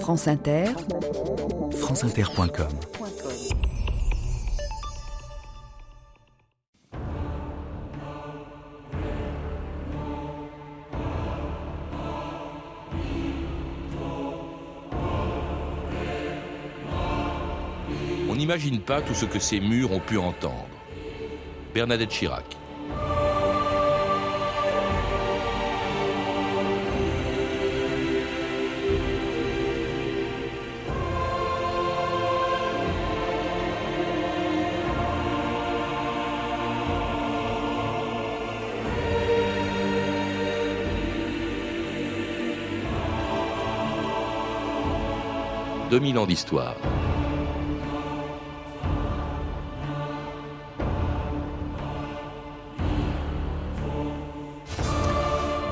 France Inter, franceinter.com On n'imagine pas tout ce que ces murs ont pu entendre. Bernadette Chirac. « 2000 ans d'histoire.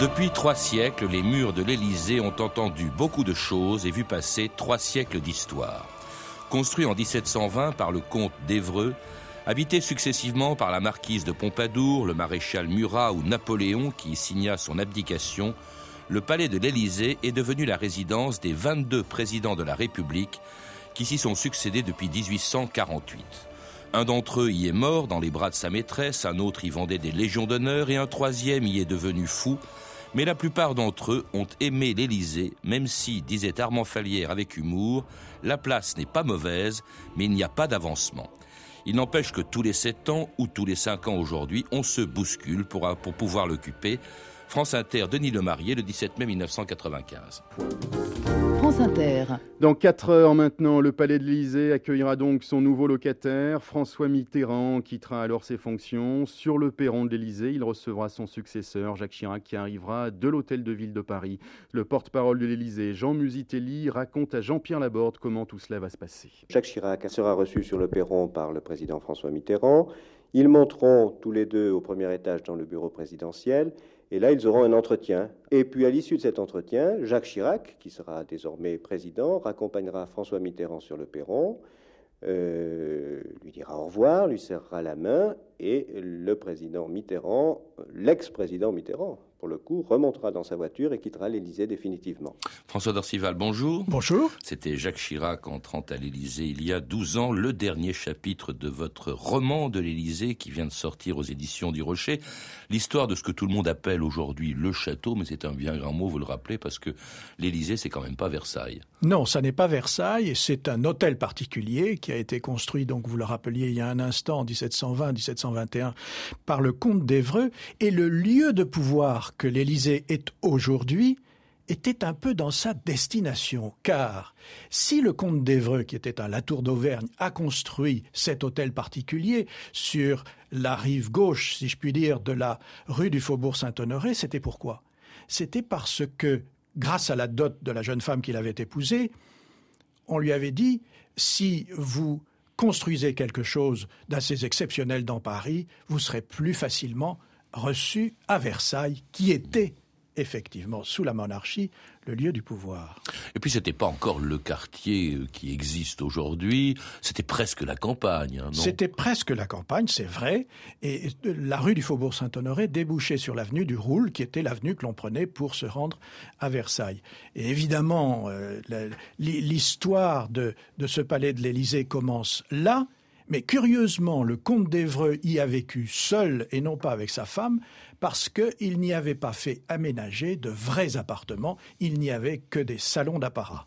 Depuis trois siècles, les murs de l'Élysée ont entendu beaucoup de choses et vu passer trois siècles d'histoire. Construit en 1720 par le comte d'Évreux, habité successivement par la marquise de Pompadour, le maréchal Murat ou Napoléon qui signa son abdication, le palais de l'Élysée est devenu la résidence des 22 présidents de la République qui s'y sont succédés depuis 1848. Un d'entre eux y est mort dans les bras de sa maîtresse, un autre y vendait des légions d'honneur et un troisième y est devenu fou. Mais la plupart d'entre eux ont aimé l'Élysée, même si, disait Armand Falière avec humour, la place n'est pas mauvaise, mais il n'y a pas d'avancement. Il n'empêche que tous les sept ans ou tous les cinq ans aujourd'hui, on se bouscule pour, pour pouvoir l'occuper. France Inter, Denis Lemarié, le 17 mai 1995. France Inter. Dans 4 heures maintenant, le Palais de l'Élysée accueillera donc son nouveau locataire. François Mitterrand quittera alors ses fonctions. Sur le perron de l'Élysée, il recevra son successeur, Jacques Chirac, qui arrivera de l'Hôtel de Ville de Paris. Le porte-parole de l'Élysée, Jean Musitelli, raconte à Jean-Pierre Laborde comment tout cela va se passer. Jacques Chirac sera reçu sur le perron par le président François Mitterrand. Ils monteront tous les deux au premier étage dans le bureau présidentiel. Et là, ils auront un entretien. Et puis, à l'issue de cet entretien, Jacques Chirac, qui sera désormais président, raccompagnera François Mitterrand sur le perron, euh, lui dira au revoir, lui serrera la main, et le président Mitterrand, l'ex-président Mitterrand, pour le coup, remontera dans sa voiture et quittera l'Élysée définitivement. François Dorcival, bonjour. Bonjour. C'était Jacques Chirac entrant à l'Élysée il y a 12 ans, le dernier chapitre de votre roman de l'Élysée qui vient de sortir aux éditions du Rocher. L'histoire de ce que tout le monde appelle aujourd'hui le château, mais c'est un bien grand mot, vous le rappelez, parce que l'Élysée, c'est quand même pas Versailles. Non, ça n'est pas Versailles, c'est un hôtel particulier qui a été construit, donc vous le rappeliez il y a un instant, en 1720-1721, par le comte d'Évreux, et le lieu de pouvoir que l'Élysée est aujourd'hui était un peu dans sa destination, car si le comte d'Évreux, qui était à la Tour d'Auvergne, a construit cet hôtel particulier sur la rive gauche, si je puis dire, de la rue du Faubourg Saint-Honoré, c'était pourquoi? C'était parce que, grâce à la dot de la jeune femme qu'il avait épousée, on lui avait dit si vous construisez quelque chose d'assez exceptionnel dans Paris, vous serez plus facilement reçu à Versailles, qui était effectivement sous la monarchie le lieu du pouvoir. Et puis c'était pas encore le quartier euh, qui existe aujourd'hui, c'était presque la campagne. Hein, c'était presque la campagne, c'est vrai, et la rue du Faubourg Saint-Honoré débouchait sur l'avenue du Roule, qui était l'avenue que l'on prenait pour se rendre à Versailles. Et évidemment, euh, l'histoire de, de ce palais de l'Élysée commence là, mais curieusement, le comte d'Évreux y a vécu seul et non pas avec sa femme, parce qu'il n'y avait pas fait aménager de vrais appartements, il n'y avait que des salons d'apparat.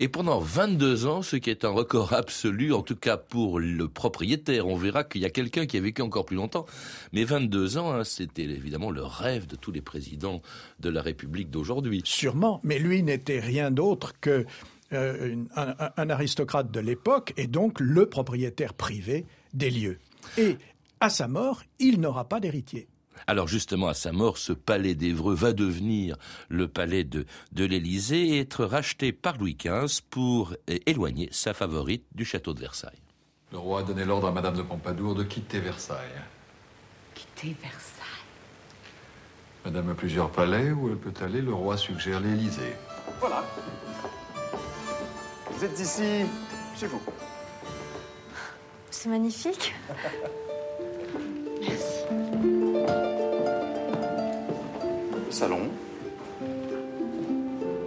Et pendant 22 ans, ce qui est un record absolu, en tout cas pour le propriétaire, on verra qu'il y a quelqu'un qui a vécu encore plus longtemps, mais 22 ans, hein, c'était évidemment le rêve de tous les présidents de la République d'aujourd'hui. Sûrement, mais lui n'était rien d'autre que euh, un, un, aristocrate de l'époque et donc le propriétaire privé des lieux. Et à sa mort, il n'aura pas d'héritier. Alors justement, à sa mort, ce palais d'Évreux va devenir le palais de, de l'Élysée et être racheté par Louis XV pour éloigner sa favorite du château de Versailles. Le roi a donné l'ordre à Madame de Pompadour de quitter Versailles. Quitter Versailles Madame a plusieurs palais où elle peut aller. Le roi suggère l'Élysée. Voilà. Vous êtes ici, chez vous. C'est magnifique. Merci. Le salon.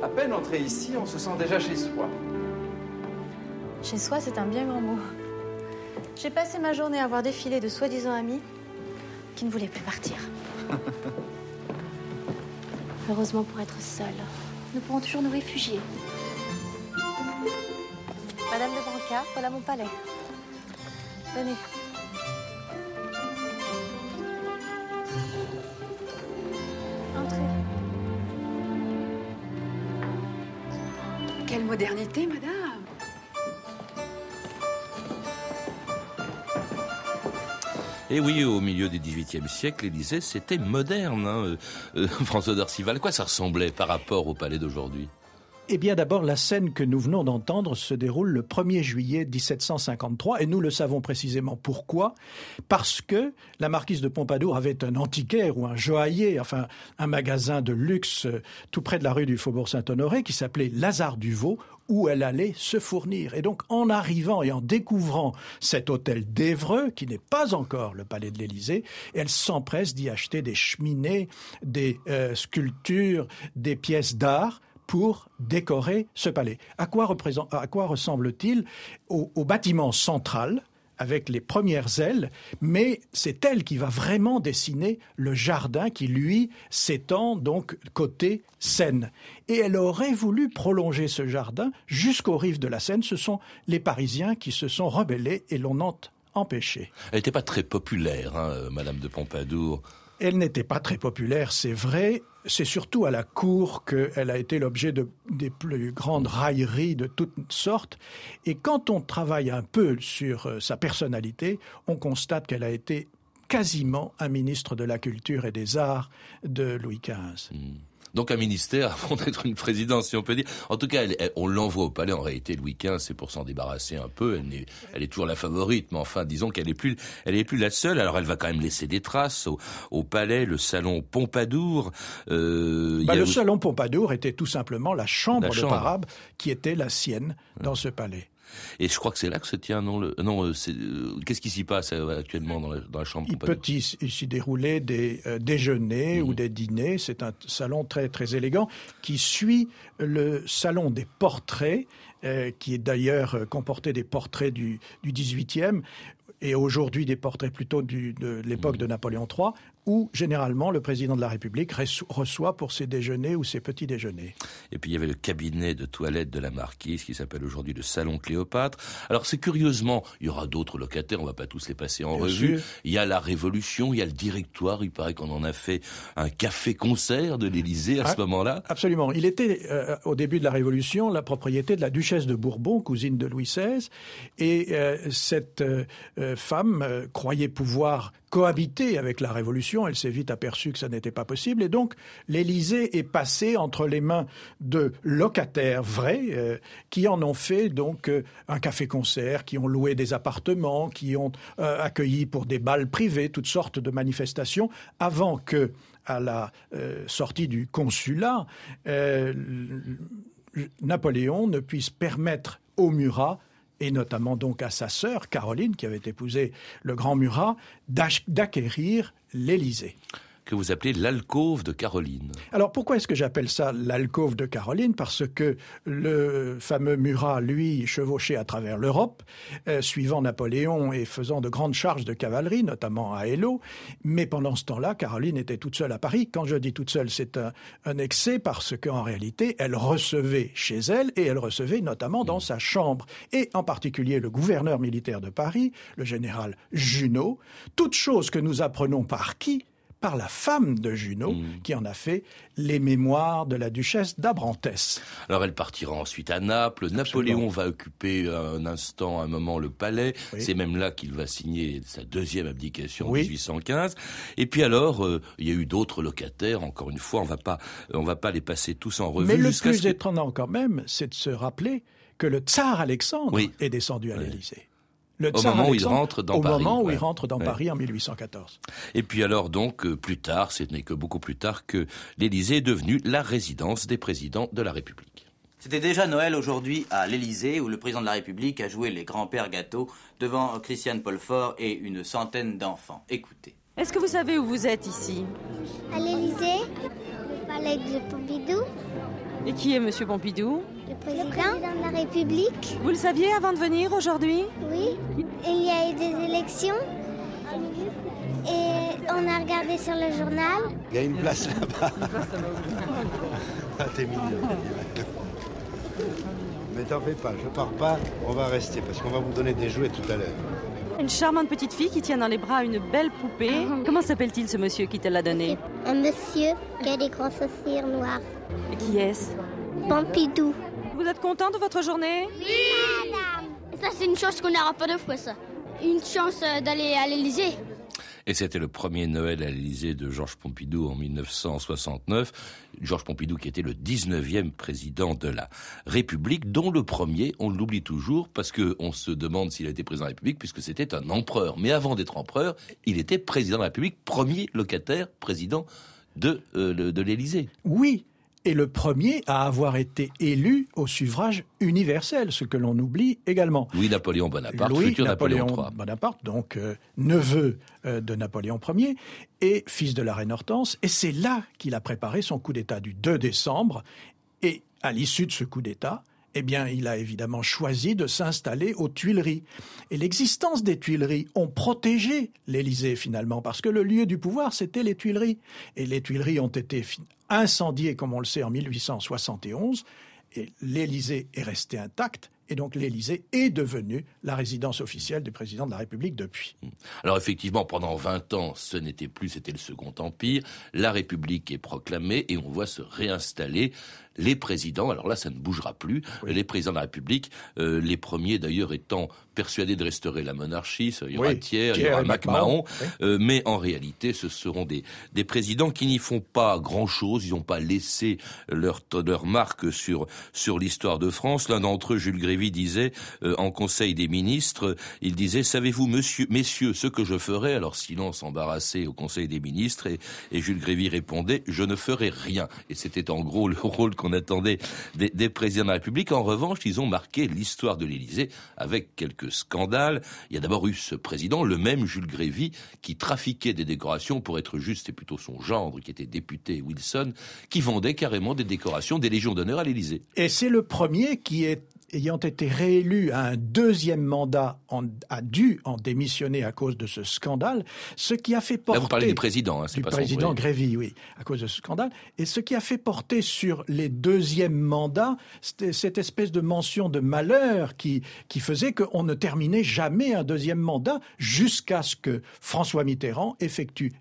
À peine entrer ici, on se sent déjà chez soi. Chez soi, c'est un bien grand mot. J'ai passé ma journée à voir défiler de soi-disant amis qui ne voulaient plus partir. Heureusement pour être seule, nous pourrons toujours nous réfugier. Voilà mon palais. Venez. Entrez. Quelle modernité, madame Et oui, au milieu du XVIIIe siècle, l'Élysée, c'était moderne. Hein. Euh, euh, François d'Orcival, à quoi ça ressemblait par rapport au palais d'aujourd'hui? Eh bien, d'abord, la scène que nous venons d'entendre se déroule le 1er juillet 1753, et nous le savons précisément pourquoi. Parce que la marquise de Pompadour avait un antiquaire ou un joaillier, enfin un magasin de luxe euh, tout près de la rue du Faubourg Saint-Honoré qui s'appelait Lazare Duvaux, où elle allait se fournir. Et donc, en arrivant et en découvrant cet hôtel d'Évreux, qui n'est pas encore le palais de l'Élysée, elle s'empresse d'y acheter des cheminées, des euh, sculptures, des pièces d'art pour décorer ce palais. À quoi, ressemble-t-il au, bâtiment central avec les premières ailes, mais c'est elle qui va vraiment dessiner le jardin qui, lui, s'étend donc côté Seine. Et elle aurait voulu prolonger ce jardin jusqu'aux rives de la Seine. Ce sont les Parisiens qui se sont rebellés et l'on empêché. Elle n'était pas très populaire, hein, Madame de Pompadour. Elle n'était pas très populaire, c'est vrai. C'est surtout à la cour qu'elle a été l'objet de, des plus grandes railleries de toutes sortes. Et quand on travaille un peu sur euh, sa personnalité, on constate qu'elle a été quasiment un ministre de la Culture et des Arts de Louis XV. Donc un ministère avant d'être une présidence, si on peut dire. En tout cas, on l'envoie au palais. En réalité, Louis XV, c'est pour s'en débarrasser un peu. Elle est, elle est toujours la favorite, mais enfin, disons qu'elle est plus, elle est plus la seule. Alors, elle va quand même laisser des traces au, palais, le salon Pompadour. Euh, bah, le salon Pompadour était tout simplement la chambre, de Parab qui était la sienne dans ce palais. Et je crois que c'est là que se tient, non, le, non, euh, euh, qu'est-ce qui s'y passe euh, actuellement dans la, dans la chambre Il peut s'y dérouler des déjeuners ou mhm. des dîners. C'est un salon très, très élégant qui suit le salon des portraits, qui est d'ailleurs comporté des portraits du, du 18e, et aujourd'hui des portraits plutôt du, de l'époque de Napoléon III, où généralement le président de la République reçoit pour ses déjeuners ou ses petits déjeuners. Et puis il y avait le cabinet de toilette de la marquise qui s'appelle aujourd'hui le salon Cléopâtre. Alors c'est curieusement, il y aura d'autres locataires, on va pas tous les passer en revue. Il y a la Révolution, il y a le directoire, il paraît qu'on en a fait un café-concert de l'Élysée à ce ah, moment-là. Absolument. Il était euh, au début de la Révolution la propriété de la duchesse de Bourbon, cousine de Louis XVI, et euh, cette euh, femme croyait pouvoir cohabiter avec la Révolution. Elle s'est vite aperçue que ça n'était pas possible. Et donc, l'Élysée est passé entre les mains de locataires vrais euh, qui en ont fait donc euh, un café-concert, qui ont loué des appartements, qui ont euh, accueilli pour des balles privés toutes sortes de manifestations avant que à la sortie du consulat, Napoléon ne puisse permettre au Murat et notamment donc à sa sœur Caroline, qui avait épousé le grand Murat, d'acquérir l'Élysée que vous appelez l'alcôve de Caroline. Alors pourquoi est-ce que j'appelle ça l'alcôve de Caroline? Parce que le fameux Murat, lui, chevauchait à travers l'Europe, euh, suivant Napoléon et faisant de grandes charges de cavalerie, notamment à Hello. Mais pendant ce temps-là, Caroline était toute seule à Paris. Quand je dis toute seule, c'est un, un, excès parce qu'en réalité, elle recevait chez elle et elle recevait notamment dans sa chambre. Et en particulier le gouverneur militaire de Paris, le général Junot. Toute chose que nous apprenons par qui par la femme de Junot, mm. qui en a fait les mémoires de la duchesse d'Abrantès. Alors elle partira ensuite à Naples. Napoléon va occuper un instant, un moment, le palais. C'est même là qu'il va signer sa deuxième abdication en 1815. Et puis alors, euh, il y a eu d'autres locataires. Encore une fois, on va pas, on va pas les passer tous en revue. Mais le plus étonnant quand même, c'est de se rappeler que le tsar Alexandre est descendu à l'Élysée au moment où il rentre dans Paris. Au moment où il rentre dans Paris en 1814. Et puis alors donc euh, plus tard, ce n'est que beaucoup plus tard que l'Élysée est devenue la résidence des présidents de la République. C'était déjà Noël aujourd'hui à l'Élysée où le président de la République a joué les grands-pères gâteaux devant Christiane Paulfort et une centaine d'enfants. Écoutez. Est-ce que vous savez où vous êtes ici? À l'Élysée, au palais de Pompidou. Et qui est Monsieur Pompidou Le président de la République. Vous le saviez avant de venir aujourd'hui Oui. Il y a eu des élections. Et on a regardé sur le journal. Il y a une place là-bas. ah, t'es mignon. Mais t'en fais pas, je pars pas, on va rester parce qu'on va vous donner des jouets tout à l'heure. Une charmante petite fille qui tient dans les bras une belle poupée. Comment s'appelle-t-il ce monsieur qui te l'a donné Un monsieur qui a des grands sourcils noirs. Et qui est-ce Pompidou. Vous êtes content de votre journée Oui, madame. Ça, c'est une chance qu'on n'aura pas de fois, ça. Une chance euh, d'aller à l'Élysée. Et c'était le premier Noël à l'Élysée de Georges Pompidou en 1969. Georges Pompidou qui était le 19e président de la République, dont le premier, on l'oublie toujours parce que on se demande s'il a été président de la République puisque c'était un empereur. Mais avant d'être empereur, il était président de la République, premier locataire président de, euh, de l'Élysée. Oui, et le premier à avoir été élu au suffrage universel, ce que l'on oublie également. Louis-Napoléon Bonaparte, Louis futur Napoléon Napoléon III. Bonaparte, donc euh, neveu euh, de Napoléon Ier et fils de la reine Hortense. Et c'est là qu'il a préparé son coup d'État du 2 décembre. Et à l'issue de ce coup d'État, eh bien, il a évidemment choisi de s'installer aux Tuileries. Et l'existence des Tuileries ont protégé l'Élysée finalement, parce que le lieu du pouvoir, c'était les Tuileries. Et les Tuileries ont été incendiées, comme on le sait, en 1871, et l'Élysée est resté intact. Et donc l'Élysée est devenue la résidence officielle du président de la République depuis. Alors effectivement, pendant 20 ans, ce n'était plus, c'était le Second Empire. La République est proclamée et on voit se réinstaller les présidents, alors là ça ne bougera plus, oui. les présidents de la République, euh, les premiers d'ailleurs étant persuadés de restaurer la monarchie, il y aura Oui, Thiers, il y Thiers aura MacMahon, MacMahon, oui. euh, mais en réalité ce seront des, des présidents qui n'y font pas grand-chose, ils n'ont pas laissé leur, leur marque sur, sur l'histoire de France. L'un d'entre eux, Jules Grévy, disait euh, en Conseil des ministres, il disait, savez-vous, monsieur, messieurs, ce que je ferai? Alors silence embarrassé au Conseil des ministres, et, et Jules Grévy répondait, je ne ferai rien. Et c'était en gros le rôle qu'on attendait des, présidents de la République. En revanche, ils ont marqué l'histoire de l'Élysée avec quelques scandales. Il y a d'abord eu ce président, le même Jules Grévy, qui trafiquait des décorations, pour être juste, c'est plutôt son gendre qui était député Wilson, qui vendait carrément des décorations des Légions d'honneur à l'Élysée. Et c'est le premier qui est ayant été réélu à un deuxième mandat, en, a dû en démissionner à cause de ce scandale, ce qui a fait porter... Là, vous parlez du président, hein, Du pas président. Grévy, oui, à cause de ce scandale. Et ce qui a fait porter sur les deuxièmes mandats c'était cette espèce de mention de malheur qui, qui faisait qu'on ne terminait jamais un deuxième mandat jusqu'à ce que François Mitterrand effectue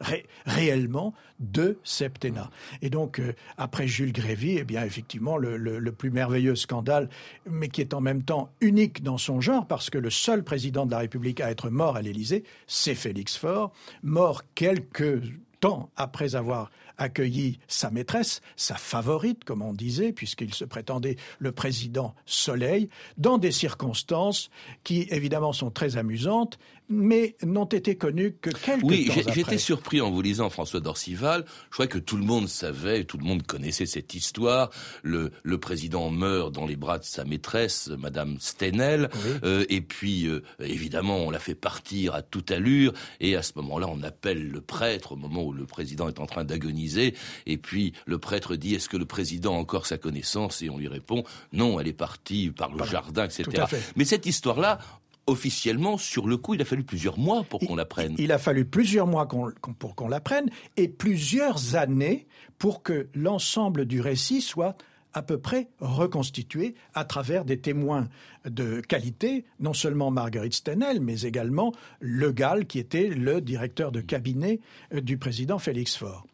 ré- réellement deux septennats. Et donc, euh, après Jules Grévy, eh bien, effectivement, le, le- le plus merveilleux scandale, mais qui est en même temps unique dans son genre, parce que le seul président de la République à être mort à l'Élysée, c'est Félix Faure, mort quelques temps après avoir accueilli sa maîtresse, sa favorite, comme on disait, puisqu'il se prétendait le président Soleil, dans des circonstances qui, évidemment, sont très amusantes, mais n'ont été connues que quelques Oui, temps après. j'étais surpris en vous lisant François d'Orcival. Je croyais que tout le monde savait, tout le monde connaissait cette histoire. Le, le président meurt dans les bras de sa maîtresse, Madame Stenel, Euh, et puis euh, évidemment on la fait partir à toute allure. Et à ce moment-là, on appelle le prêtre au moment où le président est en train d'agoniser. Et puis le prêtre dit Est-ce que le président a encore sa connaissance? Et on lui répond Non, elle est partie par le jardin, etc. Mais cette histoire-là. Officiellement, sur le coup, il a fallu plusieurs mois pour qu'on l'apprenne. Il a fallu plusieurs mois pour qu'on l'apprenne et plusieurs années pour que l'ensemble du récit soit à peu près reconstitué à travers des témoins de qualité, non seulement Marguerite Stenel, mais également Le Gall, qui était le directeur de cabinet euh, du président Félix Faure.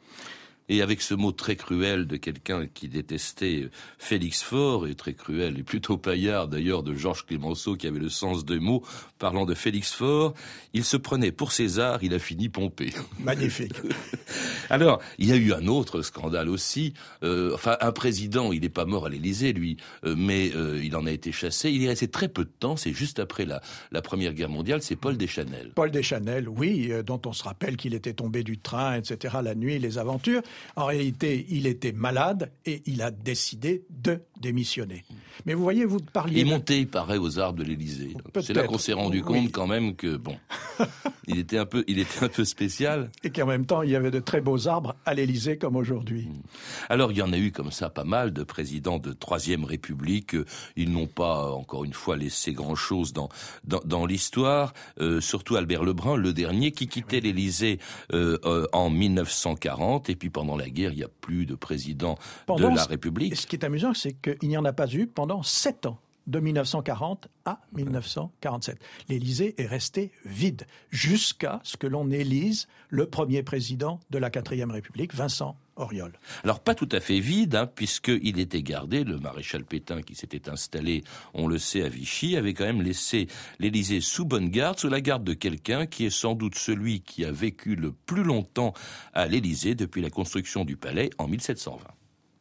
Et avec ce mot très cruel de quelqu'un qui détestait Félix Faure, et très cruel, et plutôt paillard d'ailleurs de Georges Clémenceau qui avait le sens des mots, parlant de Félix Faure, il se prenait pour César, il a fini pompé. Magnifique. Alors, il y a eu un autre scandale aussi. Euh, enfin, un président, il n'est pas mort à l'Élysée, lui, euh, mais euh, il en a été chassé. Il est resté très peu de temps. C'est juste après la, la Première Guerre mondiale. C'est Paul Deschanel. Paul Deschanel, oui, dont on se rappelle qu'il était tombé du train, etc., la nuit, les aventures. En réalité, il était malade et il a décidé de démissionné. Mais vous voyez, vous parliez... Il montait, il paraît, aux arbres de l'Élysée. C'est là qu'on s'est rendu compte quand même que, bon, il était un peu, il était un peu spécial. Et qu'en même temps, il y avait de très beaux arbres à l'Élysée comme aujourd'hui. Hmm. Alors, il y en a eu comme ça pas mal de présidents de Troisième République. Ils n'ont pas, encore une fois, laissé grand-chose dans, dans, dans l'histoire. Euh, surtout Albert Lebrun, le dernier, qui quittait l'Élysée euh, euh, en 1940. Et puis pendant la guerre, il n'y a plus de président de la République. Ce qui est amusant, c'est qu'il n'y en a pas eu pendant sept ans de 1940 à 1947. L'Élysée est resté vide jusqu'à ce que l'on élise le premier président de la quatrième République, Vincent Auriol. Alors pas tout à fait vide, hein, puisqu'il était gardé, le maréchal Pétain qui s'était installé, on le sait, à Vichy, avait quand même laissé l'Élysée sous bonne garde, sous la garde de quelqu'un qui est sans doute celui qui a vécu le plus longtemps à l'Élysée depuis la construction du palais en 1720.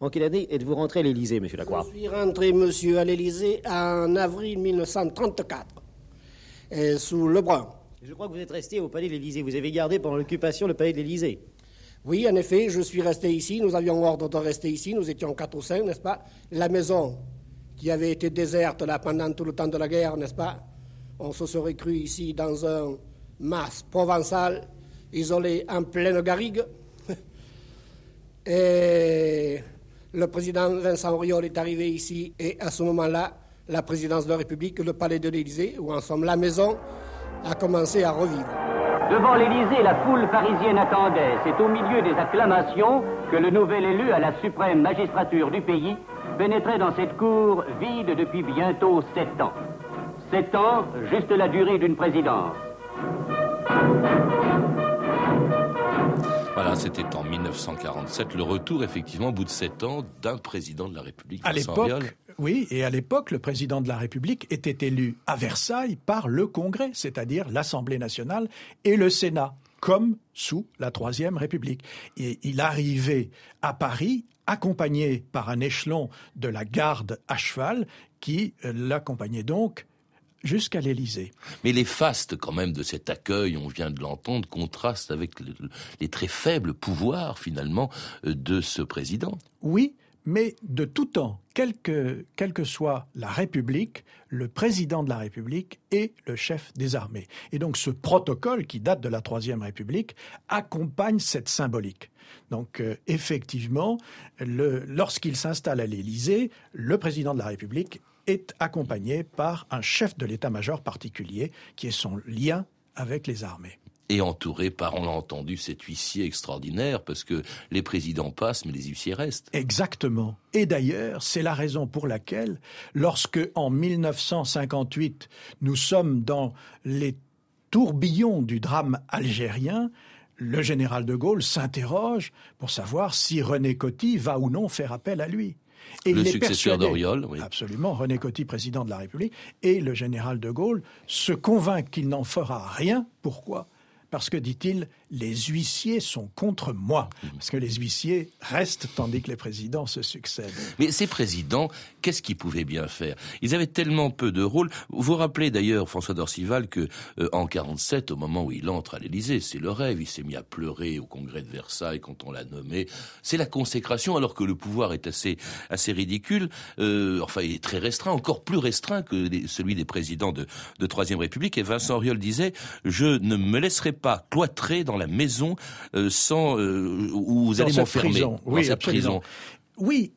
En quelle année êtes-vous rentré à l'Élysée, monsieur Lacroix Je suis rentré, monsieur, à l'Élysée en avril 1934, et sous Lebrun. Je crois que vous êtes resté au palais de l'Élysée. Vous avez gardé pendant l'occupation le palais de l'Élysée. Oui, en effet, je suis resté ici. Nous avions ordre de rester ici. Nous étions quatre ou cinq, n'est-ce pas? La maison qui avait été déserte là pendant tout le temps de la guerre, n'est-ce pas? On se serait cru ici dans un mas provençal, isolé en pleine garrigue. Et le président Vincent Auriol est arrivé ici et à ce moment-là, la présidence de la République, le palais de l'Élysée, où en somme la maison, a commencé à revivre. Devant l'Élysée, la foule parisienne attendait. C'est au milieu des acclamations que le nouvel élu à la suprême magistrature du pays pénétrait dans cette cour vide depuis bientôt sept ans. Sept ans, juste la durée d'une présidence. Voilà, c'était en 1947, le retour effectivement au bout de sept ans d'un président de la République. À l'époque, oui, et à l'époque, le président de la République était élu à Versailles par le Congrès, c'est-à-dire l'Assemblée nationale et le Sénat, comme sous la Troisième République. Et il arrivait à Paris accompagné par un échelon de la garde à cheval qui l'accompagnait donc jusqu'à l'Élysée. Mais les fastes quand même de cet accueil, on vient de l'entendre, contrastent avec les très faibles pouvoirs finalement euh, de ce président. Oui, mais de tout temps, quelle que, quelle que soit la République, le président de la République est le chef des armées. Et donc ce protocole qui date de la Troisième République accompagne cette symbolique. Donc euh, effectivement, lorsqu'il s'installe à l'Élysée, le président de la République est accompagné par un chef de l'état-major particulier qui est son lien avec les armées et entouré par, on l'a entendu, cet huissier extraordinaire, parce que les présidents passent, mais les huissiers restent. Exactement. Et d'ailleurs, c'est la raison pour laquelle, lorsque, en 1958, nous sommes dans les tourbillons du drame algérien, le général de Gaulle s'interroge pour savoir si René Coty va ou non faire appel à lui. Et le successeur d'Oriol, oui. Absolument, René Coty, président de la République, et le général de Gaulle se convainc qu'il n'en fera rien. Pourquoi? Parce que, dit-il, les huissiers sont contre moi, parce que les huissiers restent tandis que les présidents se succèdent. Mais ces présidents, qu'est-ce qu'ils pouvaient bien faire? Ils avaient tellement peu de rôle. Vous vous rappelez d'ailleurs, François d'Orcival, que euh, en 47, au moment où il entre à l'Élysée, c'est le rêve. Il s'est mis à pleurer au congrès de Versailles quand on l'a nommé. C'est la consécration, alors que le pouvoir est assez assez ridicule. Euh, enfin, il est très restreint, encore plus restreint que celui des présidents de, de Troisième République. Et Vincent Auriol disait je ne me laisserai pas cloîtrer dans la maison euh, sans euh, où vous allez m'enfermer oui, cette prison. Oui,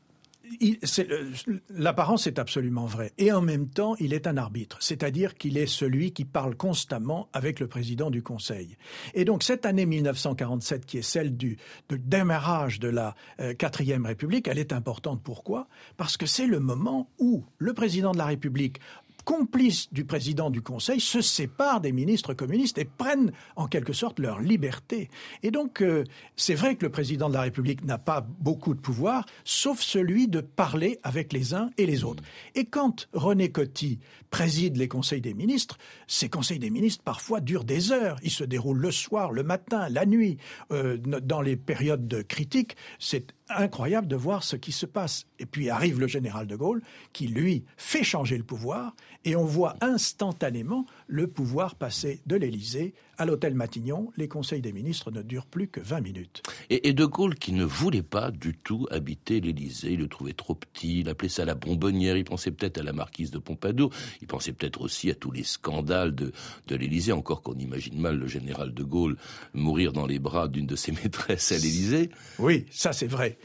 L'apparence est absolument vraie. Et en même temps, il est un arbitre, c'est-à-dire qu'il est celui qui parle constamment avec le président du Conseil. Et donc cette année 1947, qui est celle du démarrage de la euh, quatrième République, elle est importante. Pourquoi? Parce que c'est le moment où le président de la République complices du président du Conseil, se séparent des ministres communistes et prennent en quelque sorte leur liberté. Et donc, euh, c'est vrai que le président de la République n'a pas beaucoup de pouvoir, sauf celui de parler avec les uns et les autres. Et quand René Coty préside les conseils des ministres, ces conseils des ministres parfois durent des heures. Ils se déroulent le soir, le matin, la nuit. Euh, dans les périodes de critique, c'est incroyable de voir ce qui se passe. Et puis arrive le général de Gaulle qui, lui, fait changer le pouvoir et on voit instantanément le pouvoir passer de l'Élysée à l'hôtel Matignon. Les conseils des ministres ne durent plus que 20 minutes. Et, de Gaulle qui ne voulait pas du tout habiter l'Élysée, il le trouvait trop petit, il appelait ça la bonbonnière, il pensait peut-être à la marquise de Pompadour, il pensait peut-être aussi à tous les scandales de, de l'Élysée, encore qu'on imagine mal le général de Gaulle mourir dans les bras d'une de ses maîtresses à l'Élysée. Oui, ça c'est vrai.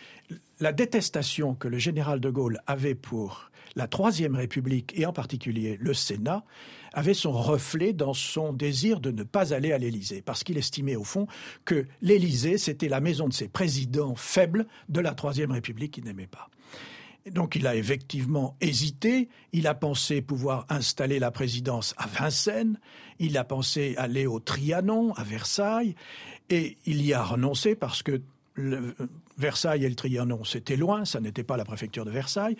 La détestation que le général de Gaulle avait pour la Troisième République et en particulier le Sénat avait son reflet dans son désir de ne pas aller à l'Élysée, parce qu'il estimait au fond que l'Élysée, c'était la maison de ces présidents faibles de la Troisième République qu'il n'aimait pas. donc il a effectivement hésité, il a pensé pouvoir installer la présidence à Vincennes, il a pensé aller au Trianon, à Versailles, et il y a renoncé parce que Versailles et le Trianon, c'était loin, ça n'était pas la préfecture de Versailles.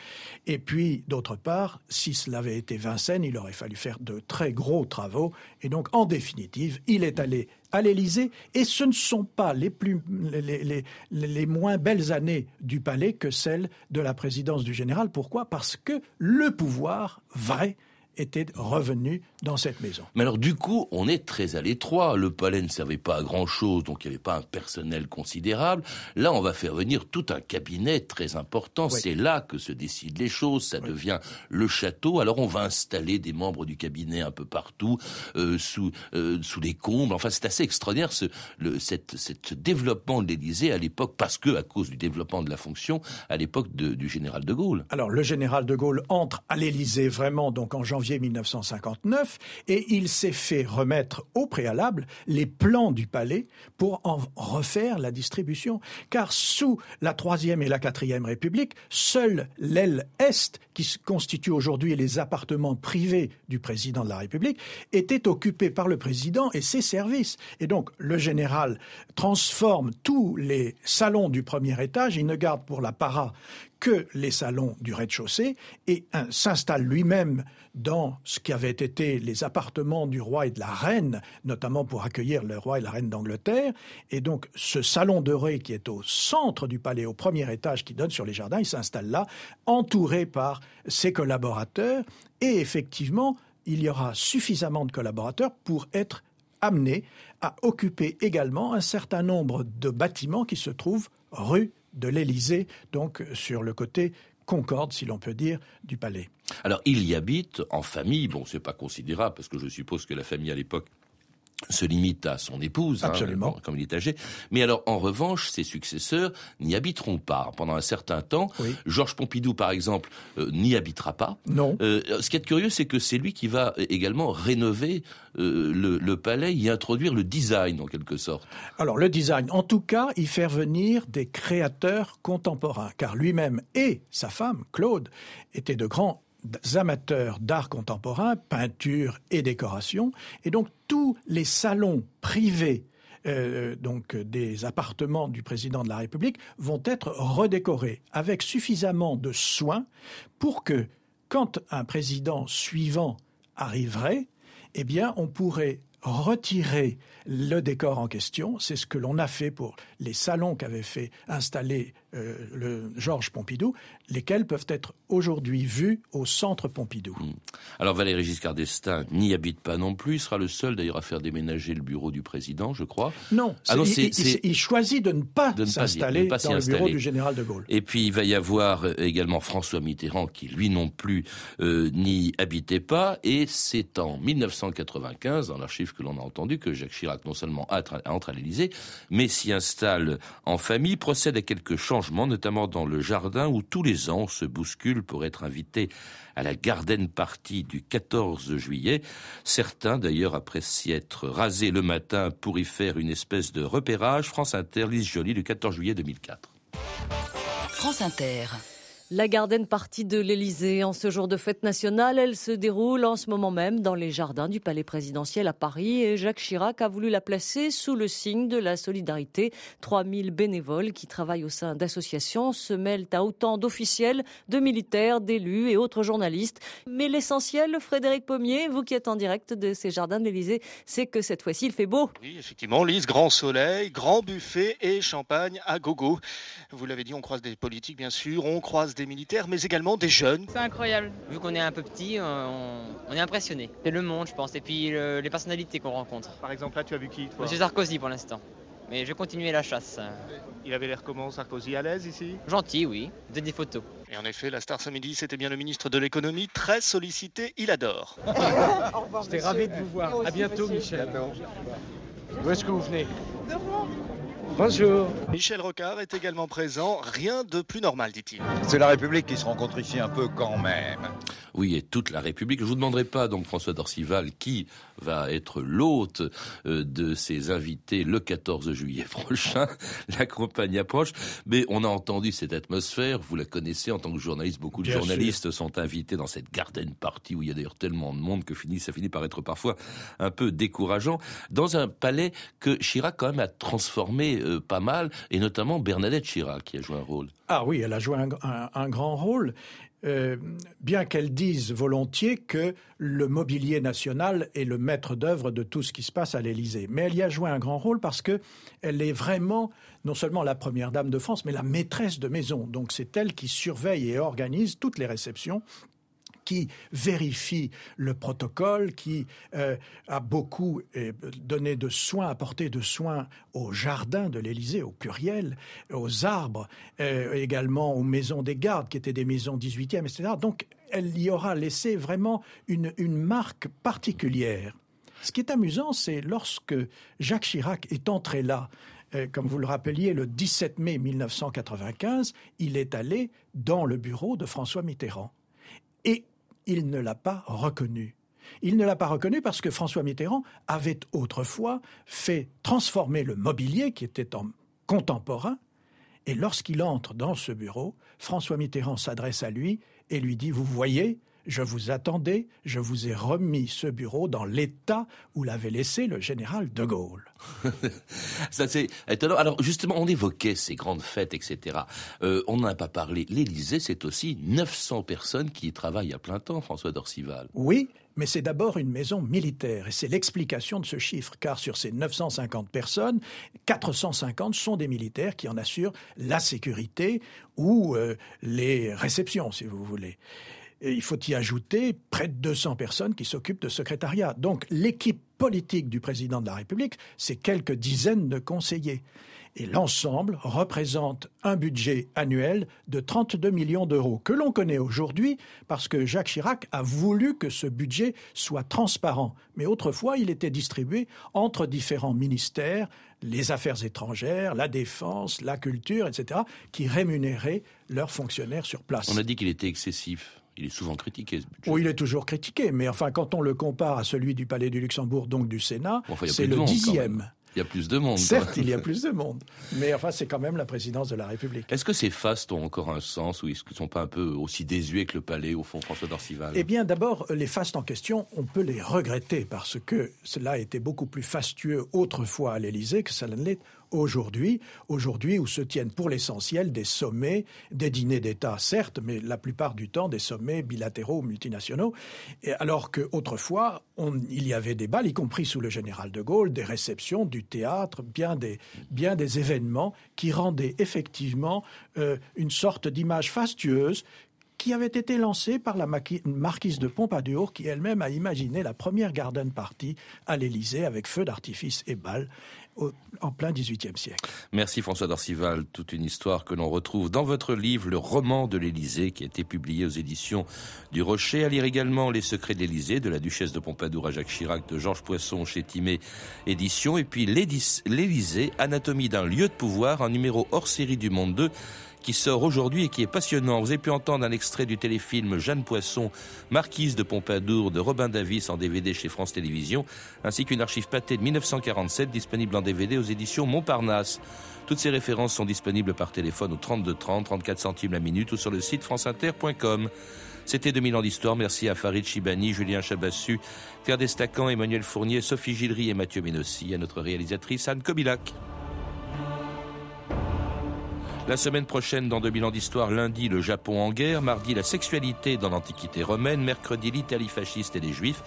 Et puis, d'autre part, si cela avait été Vincennes, il aurait fallu faire de très gros travaux. Et donc, en définitive, il est allé à l'Élysée. Et ce ne sont pas les, plus, les, les moins belles années du palais que celles de la présidence du général. Pourquoi? Parce que le pouvoir vrai était revenu dans cette maison. Mais alors du coup, on est très à l'étroit. Le palais ne servait pas à grand-chose, donc il n'y avait pas un personnel considérable. Là, on va faire venir tout un cabinet très important. C'est là que se décident les choses. Ça devient le château. Alors on va installer des membres du cabinet un peu partout, euh, sous, euh, sous les combles. Enfin, c'est assez extraordinaire ce, le, cette, cette développement de l'Élysée à l'époque, parce que à cause du développement de la fonction à l'époque du général de Gaulle. Alors le général de Gaulle entre à l'Élysée vraiment donc en janvier janvier 1959 et il s'est fait remettre au préalable les plans du palais pour en refaire la distribution. Car sous la troisième et la quatrième République, seule l'aile Est, qui constitue aujourd'hui les appartements privés du président de la République, était occupée par le président et ses services. Et donc le général transforme tous les salons du premier étage, il ne garde pour la para que les salons du rez-de-chaussée et s'installe lui-même dans ce qui avait été les appartements du roi et de la reine, notamment pour accueillir le roi et la reine d'Angleterre. Et donc ce salon doré qui est au centre du palais, au premier étage qui donne sur les jardins, il s'installe là, entouré par ses collaborateurs. Et effectivement, il y aura suffisamment de collaborateurs pour être amenés à occuper également un certain nombre de bâtiments qui se trouvent rue de l'Élysée, donc sur le côté concorde, si l'on peut dire, du palais. Alors, il y habite en famille. Bon, c'est pas considérable parce que je suppose que la famille à l'époque se limite à son épouse, hein, comme il est âgé. Mais alors, en revanche, ses successeurs n'y habiteront pas pendant un certain temps. Georges Pompidou, par exemple, euh, n'y habitera pas. Non. Euh, ce qui est curieux, c'est que c'est lui qui va également rénover euh, le, le, palais, y introduire le design, en quelque sorte. Alors, le design, en tout cas, y faire venir des créateurs contemporains, car lui-même et sa femme, Claude, étaient de grands amateurs d'art contemporain, peinture et décoration, et donc tous les salons privés euh, donc des appartements du président de la République vont être redécorés avec suffisamment de soin pour que quand un président suivant arriverait, eh bien on pourrait retirer le décor en question. C'est ce que l'on a fait pour les salons qu'avait fait installer euh, le Georges Pompidou, lesquels peuvent être aujourd'hui vus au centre Pompidou. Hmm. Alors Valéry Giscard d'Estaing n'y habite pas non plus. Il sera le seul d'ailleurs à faire déménager le bureau du président, je crois. Non, ah il, choisit de ne pas s'installer dans le bureau du général de Gaulle. Et puis il va y avoir euh, également François Mitterrand qui lui non plus euh, n'y habitait pas. Et c'est en 1995, dans l'archive que l'on a entendu, que Jacques Chirac non seulement entre à l'Élysée, mais s'y installe en famille, procède à quelques changements, notamment dans le jardin où tous les ans se bousculent pour être invités à la Garden Party du 14 juillet. Certains, d'ailleurs, après s'y être rasés le matin pour y faire une espèce de repérage. France Inter, Lise Joly, le 14 juillet 2004. France Inter. La garden partie de l'Elysée en ce jour de fête nationale, elle se déroule en ce moment même dans les jardins du palais présidentiel à Paris et Jacques Chirac a voulu la placer sous le signe de la solidarité. 3000 bénévoles qui travaillent au sein d'associations se mêlent à autant d'officiels, de militaires, d'élus et autres journalistes. Mais l'essentiel, Frédéric Pommier, vous qui êtes en direct de ces jardins de l'Elysée, c'est que cette fois-ci il fait beau. Oui, effectivement, Lise, grand soleil, grand buffet et champagne à gogo. Vous l'avez dit, on croise des politiques bien sûr, on croise militaires, mais également des jeunes. C'est incroyable. Vu qu'on est un peu petit, on, on est impressionné. C'est le monde, je pense, et puis le, les personnalités qu'on rencontre. Par exemple, là, tu as vu qui toi Monsieur Sarkozy pour l'instant. Mais je vais continuer la chasse. Il avait l'air comment, Sarkozy, à l'aise ici? Gentil, oui. De des photos. Et en effet, la star ce midi, c'était bien le ministre de l'économie, très sollicité, il adore. J'étais ravi de vous voir. À bientôt, Michel. Où est-ce que vous venez? Bonjour. Michel Rocard est également présent. Rien de plus normal, dit-il. C'est la République qui se rencontre ici un peu quand même. Oui, et toute la République. Je vous demanderai pas, donc, François Dorcival, qui va être l'hôte euh, de ses invités le 14 juillet prochain. La campagne approche. Mais on a entendu cette atmosphère. Vous la connaissez en tant que journaliste. Beaucoup de Bien journalistes sont invités dans cette garden party où il y a d'ailleurs tellement de monde que ça finit par être parfois un peu décourageant. Dans un palais que Chirac, quand même, a transformé euh, pas mal, et notamment Bernadette Chirac qui a joué un rôle. Ah oui, elle a joué un, grand rôle. Euh, bien qu'elle dise volontiers que le mobilier national est le maître d'œuvre de tout ce qui se passe à l'Élysée, mais elle y a joué un grand rôle parce que elle est vraiment non seulement la première dame de France, mais la maîtresse de maison. Donc c'est elle qui surveille et organise toutes les réceptions qui vérifie le protocole, qui euh, a beaucoup euh, donné de soins, apporté de soins au jardin de l'Élysée, au pluriel, aux arbres, euh, également aux maisons des gardes, qui étaient des maisons 18e, etc. Donc, elle y aura laissé vraiment une, marque particulière. Ce qui est amusant, c'est lorsque Jacques Chirac est entré là, comme vous le rappeliez, le 17 mai 1995, il est allé dans le bureau de François Mitterrand. Il ne l'a pas reconnu. Il ne l'a pas reconnu parce que François Mitterrand avait autrefois fait transformer le mobilier qui était en contemporain. Et lorsqu'il entre dans ce bureau, François Mitterrand s'adresse à lui et lui dit Vous voyez, je vous attendais, je vous ai remis ce bureau dans l'état où l'avait laissé le général de Gaulle. Ça c'est étonnant. Alors justement, on évoquait ces grandes fêtes, etc. Euh, on n'en a pas parlé. L'Élysée, c'est aussi 900 personnes qui y travaillent à plein temps, François Dorcival. Oui, mais c'est d'abord une maison militaire, et c'est l'explication de ce chiffre, car sur ces 950 personnes, 450 sont des militaires qui en assurent la sécurité ou euh, les réceptions, si vous voulez. Il faut y ajouter près de 200 personnes qui s'occupent de secrétariat. Donc l'équipe politique du président de la République, c'est quelques dizaines de conseillers. Et l'ensemble représente un budget annuel de 32 millions d'euros, que l'on connaît aujourd'hui parce que Jacques Chirac a voulu que ce budget soit transparent. Mais autrefois, il était distribué entre différents ministères, les affaires étrangères, la défense, la culture, etc., qui rémunéraient leurs fonctionnaires sur place. On a dit qu'il était excessif. Il est souvent critiqué, ce budget. Oui, il est toujours critiqué, mais enfin, quand on le compare à celui du Palais du Luxembourg, donc du Sénat, Enfin, c'est le monde, dixième. Il y a plus de monde. Certes, il y a plus de monde, mais enfin, c'est quand même la présidence de la République. Est-ce que ces fastes ont encore un sens ou qu'ils ne sont pas un peu aussi désuets que le palais, au fond, François Dorcival? Eh bien, d'abord, les fastes en question, on peut les regretter parce que cela était beaucoup plus fastueux autrefois à l'Élysée que ça ne l'est aujourd'hui. Aujourd'hui, où se tiennent pour l'essentiel des sommets, des dîners d'État, certes, mais la plupart du temps des sommets bilatéraux ou multinationaux. Et alors qu'autrefois, il y avait des balles, y compris sous le général de Gaulle, des réceptions, du théâtre, bien des, bien des événements qui rendaient effectivement euh, une sorte d'image fastueuse qui avait été lancée par la marquise de Pompadour, qui elle-même a imaginé la première garden party à l'Élysée avec feu d'artifice et balles en plein XVIIIe siècle. Merci François Dorcival, toute une histoire que l'on retrouve dans votre livre Le roman de l'Élysée qui a été publié aux éditions du Rocher. À lire également Les secrets de l'Élysée de la duchesse de Pompadour à Jacques Chirac de Georges Poisson chez Timé Édition et puis l'Élysée, anatomie d'un lieu de pouvoir, un numéro hors série du Monde 2 qui sort aujourd'hui et qui est passionnant. Vous avez pu entendre un extrait du téléfilm Jeanne Poisson, Marquise de Pompadour de Robin Davis en DVD chez France Télévisions, ainsi qu'une archive pâtée de 1947 disponible en DVD aux éditions Montparnasse. Toutes ces références sont disponibles par téléphone au 32 30, 34 centimes la minute ou sur le site franceinter.com. C'était 2000 ans d'histoire. Merci à Farid Chibani, Julien Chabassu, Claire Destacan, Emmanuel Fournier, Sophie Gilry et Mathieu Ménossi, à notre réalisatrice Anne Kobilac. La semaine prochaine, dans 2000 ans d'histoire, lundi, le Japon en guerre, mardi, la sexualité dans l'Antiquité romaine, mercredi, l'Italie fasciste et les Juifs,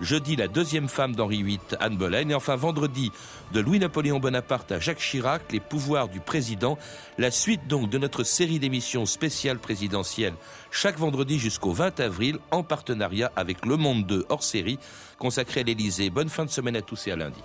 jeudi, la deuxième femme d'Henri VIII, Anne Boleyn, et enfin vendredi, de Louis-Napoléon Bonaparte à Jacques Chirac, les pouvoirs du président, la suite donc de notre série d'émissions spéciales présidentielles, chaque vendredi jusqu'au 20 avril, en partenariat avec Le Monde 2 hors série, consacré à l'Élysée. Bonne fin de semaine à tous et à lundi.